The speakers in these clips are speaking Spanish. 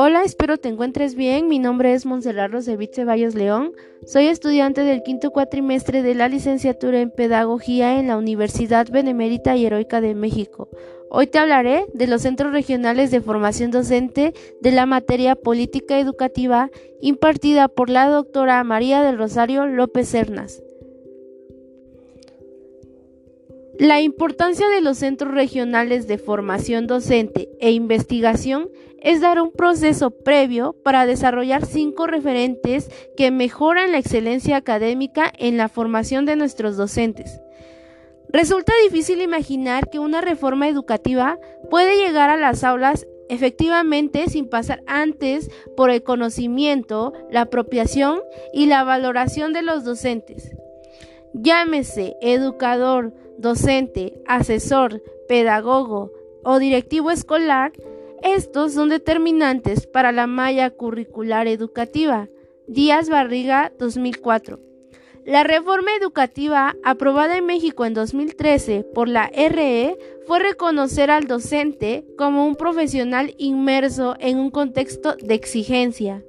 Hola, espero te encuentres bien. Mi nombre es Monserrat Rosevich Ceballos León. Soy estudiante del quinto cuatrimestre de la licenciatura en Pedagogía en la Universidad Benemérita y Heroica de México. Hoy te hablaré de los centros regionales de formación docente de la materia política educativa impartida por la doctora María del Rosario López Cernas. La importancia de los centros regionales de formación docente e investigación es dar un proceso previo para desarrollar cinco referentes que mejoran la excelencia académica en la formación de nuestros docentes. Resulta difícil imaginar que una reforma educativa puede llegar a las aulas efectivamente sin pasar antes por el conocimiento, la apropiación y la valoración de los docentes. Llámese educador, docente, asesor, pedagogo o directivo escolar, estos son determinantes para la malla curricular educativa. Díaz Barriga 2004. La reforma educativa aprobada en México en 2013 por la RE fue reconocer al docente como un profesional inmerso en un contexto de exigencia.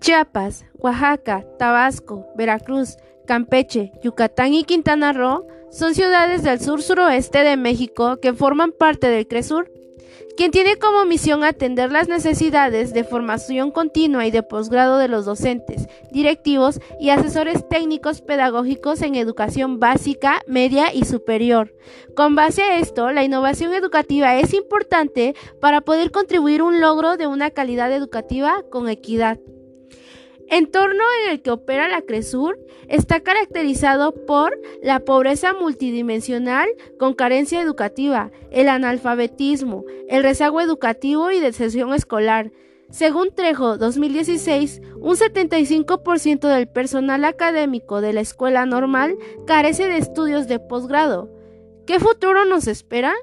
Chiapas, Oaxaca, Tabasco, Veracruz, Campeche, Yucatán y Quintana Roo son ciudades del sur-suroeste de México que forman parte del CRESUR, quien tiene como misión atender las necesidades de formación continua y de posgrado de los docentes, directivos y asesores técnicos pedagógicos en educación básica, media y superior. Con base a esto, la innovación educativa es importante para poder contribuir un logro de una calidad educativa con equidad entorno en el que opera la CRESUR está caracterizado por la pobreza multidimensional con carencia educativa, el analfabetismo, el rezago educativo y deserción escolar. Según Trejo 2016, un 75% del personal académico de la escuela normal carece de estudios de posgrado. ¿Qué futuro nos espera?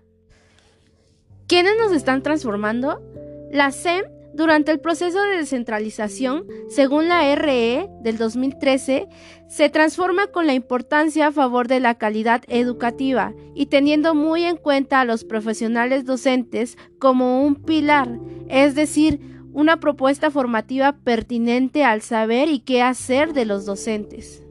¿Quiénes nos están transformando? La SEM durante el proceso de descentralización, según la RE del 2013, se transforma con la importancia a favor de la calidad educativa y teniendo muy en cuenta a los profesionales docentes como un pilar, es decir, una propuesta formativa pertinente al saber y qué hacer de los docentes.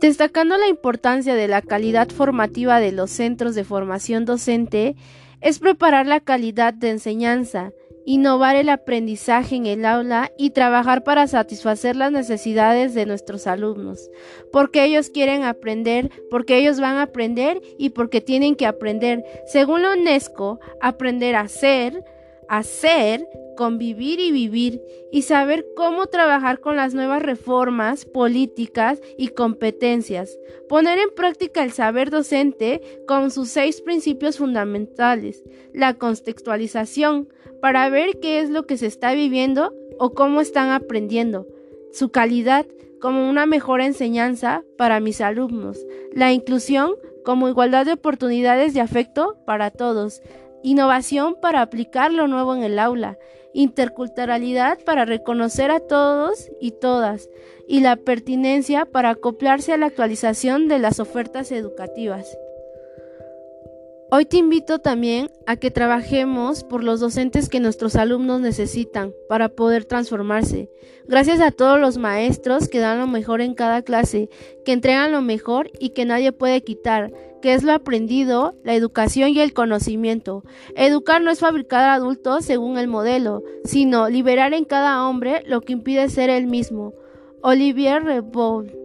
Destacando la importancia de la calidad formativa de los centros de formación docente, es preparar la calidad de enseñanza, innovar el aprendizaje en el aula y trabajar para satisfacer las necesidades de nuestros alumnos, porque ellos quieren aprender, porque ellos van a aprender y porque tienen que aprender. Según la UNESCO, aprender a ser, a ser, convivir y vivir y saber cómo trabajar con las nuevas reformas políticas y competencias. Poner en práctica el saber docente con sus seis principios fundamentales. La contextualización para ver qué es lo que se está viviendo o cómo están aprendiendo. Su calidad como una mejor enseñanza para mis alumnos. La inclusión como igualdad de oportunidades de afecto para todos. Innovación para aplicar lo nuevo en el aula interculturalidad para reconocer a todos y todas, y la pertinencia para acoplarse a la actualización de las ofertas educativas. Hoy te invito también a que trabajemos por los docentes que nuestros alumnos necesitan para poder transformarse. Gracias a todos los maestros que dan lo mejor en cada clase, que entregan lo mejor y que nadie puede quitar, que es lo aprendido, la educación y el conocimiento. Educar no es fabricar adultos según el modelo, sino liberar en cada hombre lo que impide ser el mismo. Olivier Reboul